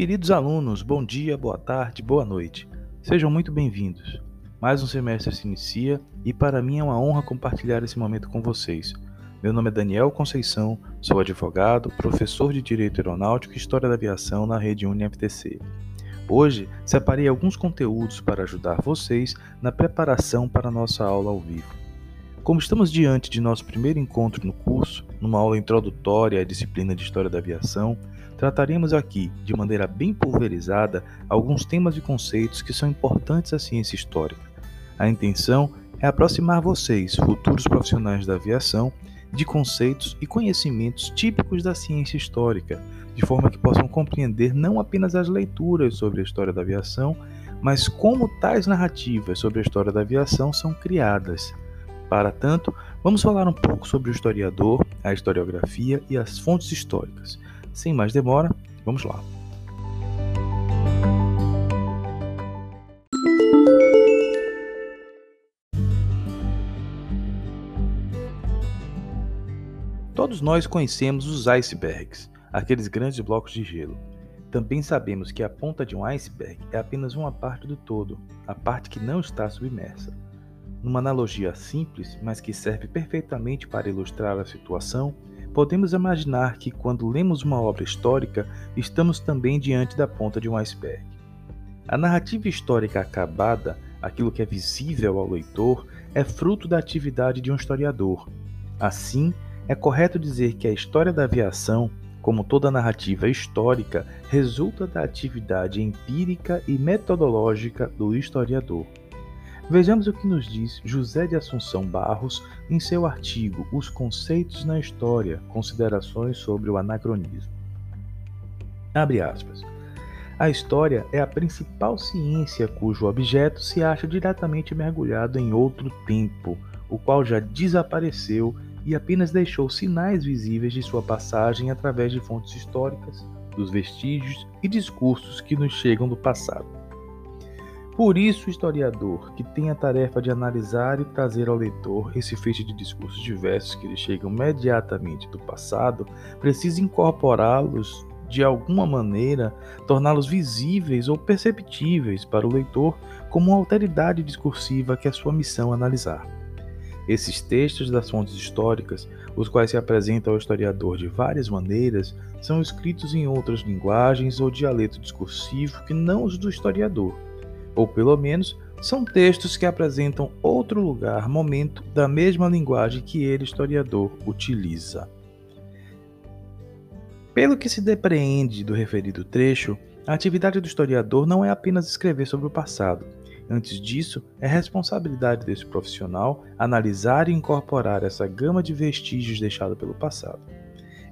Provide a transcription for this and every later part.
Queridos alunos, bom dia, boa tarde, boa noite. Sejam muito bem-vindos. Mais um semestre se inicia e para mim é uma honra compartilhar esse momento com vocês. Meu nome é Daniel Conceição, sou advogado, professor de Direito Aeronáutico e História da Aviação na rede UniFTC. Hoje, separei alguns conteúdos para ajudar vocês na preparação para a nossa aula ao vivo. Como estamos diante de nosso primeiro encontro no curso, numa aula introdutória à disciplina de História da Aviação, trataremos aqui, de maneira bem pulverizada, alguns temas e conceitos que são importantes à ciência histórica. A intenção é aproximar vocês, futuros profissionais da aviação, de conceitos e conhecimentos típicos da ciência histórica, de forma que possam compreender não apenas as leituras sobre a história da aviação, mas como tais narrativas sobre a história da aviação são criadas. Para tanto, vamos falar um pouco sobre o historiador, a historiografia e as fontes históricas. Sem mais demora, vamos lá. Todos nós conhecemos os icebergs, aqueles grandes blocos de gelo. Também sabemos que a ponta de um iceberg é apenas uma parte do todo, a parte que não está submersa. Numa analogia simples, mas que serve perfeitamente para ilustrar a situação, podemos imaginar que quando lemos uma obra histórica, estamos também diante da ponta de um iceberg. A narrativa histórica acabada, aquilo que é visível ao leitor, é fruto da atividade de um historiador. Assim, é correto dizer que a história da aviação, como toda narrativa histórica, resulta da atividade empírica e metodológica do historiador. Vejamos o que nos diz José de Assunção Barros em seu artigo Os Conceitos na História Considerações sobre o Anacronismo. Abre aspas. A história é a principal ciência cujo objeto se acha diretamente mergulhado em outro tempo, o qual já desapareceu e apenas deixou sinais visíveis de sua passagem através de fontes históricas, dos vestígios e discursos que nos chegam do passado. Por isso, o historiador, que tem a tarefa de analisar e trazer ao leitor esse feixe de discursos diversos que lhe chegam imediatamente do passado, precisa incorporá-los de alguma maneira, torná-los visíveis ou perceptíveis para o leitor como uma alteridade discursiva que é sua missão analisar. Esses textos das fontes históricas, os quais se apresentam ao historiador de várias maneiras, são escritos em outras linguagens ou dialeto discursivo que não os do historiador ou pelo menos são textos que apresentam outro lugar, momento da mesma linguagem que ele, historiador, utiliza. Pelo que se depreende do referido trecho, a atividade do historiador não é apenas escrever sobre o passado. Antes disso, é responsabilidade desse profissional analisar e incorporar essa gama de vestígios deixada pelo passado.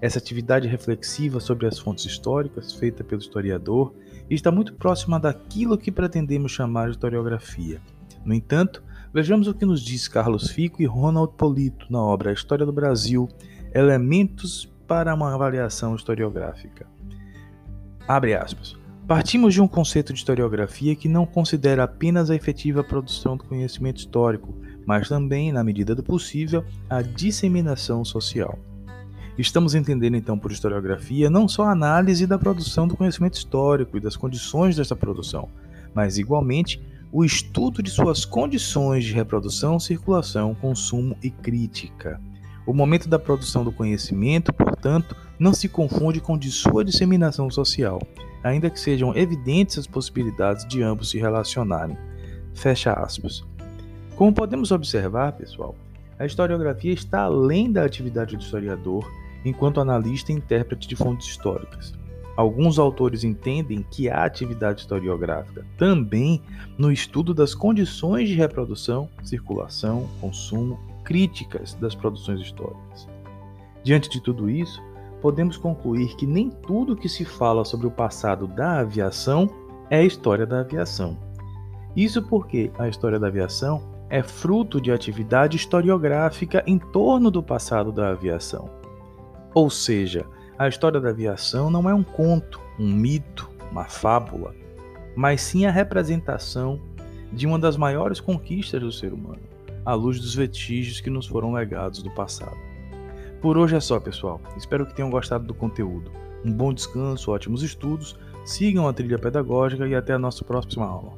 Essa atividade reflexiva sobre as fontes históricas, feita pelo historiador, está muito próxima daquilo que pretendemos chamar de historiografia. No entanto, vejamos o que nos diz Carlos Fico e Ronald Polito na obra História do Brasil, Elementos para uma avaliação historiográfica. Abre aspas. Partimos de um conceito de historiografia que não considera apenas a efetiva produção do conhecimento histórico, mas também, na medida do possível, a disseminação social. Estamos entendendo então por historiografia não só a análise da produção do conhecimento histórico e das condições desta produção, mas igualmente o estudo de suas condições de reprodução, circulação, consumo e crítica. O momento da produção do conhecimento, portanto, não se confunde com de sua disseminação social, ainda que sejam evidentes as possibilidades de ambos se relacionarem. Fecha aspas. Como podemos observar, pessoal, a historiografia está além da atividade do historiador enquanto analista e intérprete de fontes históricas. Alguns autores entendem que há atividade historiográfica também no estudo das condições de reprodução, circulação, consumo, críticas das produções históricas. Diante de tudo isso, podemos concluir que nem tudo que se fala sobre o passado da aviação é história da aviação. Isso porque a história da aviação é fruto de atividade historiográfica em torno do passado da aviação. Ou seja, a história da aviação não é um conto, um mito, uma fábula, mas sim a representação de uma das maiores conquistas do ser humano, à luz dos vestígios que nos foram legados do passado. Por hoje é só, pessoal. Espero que tenham gostado do conteúdo. Um bom descanso, ótimos estudos, sigam a trilha pedagógica e até a nossa próxima aula.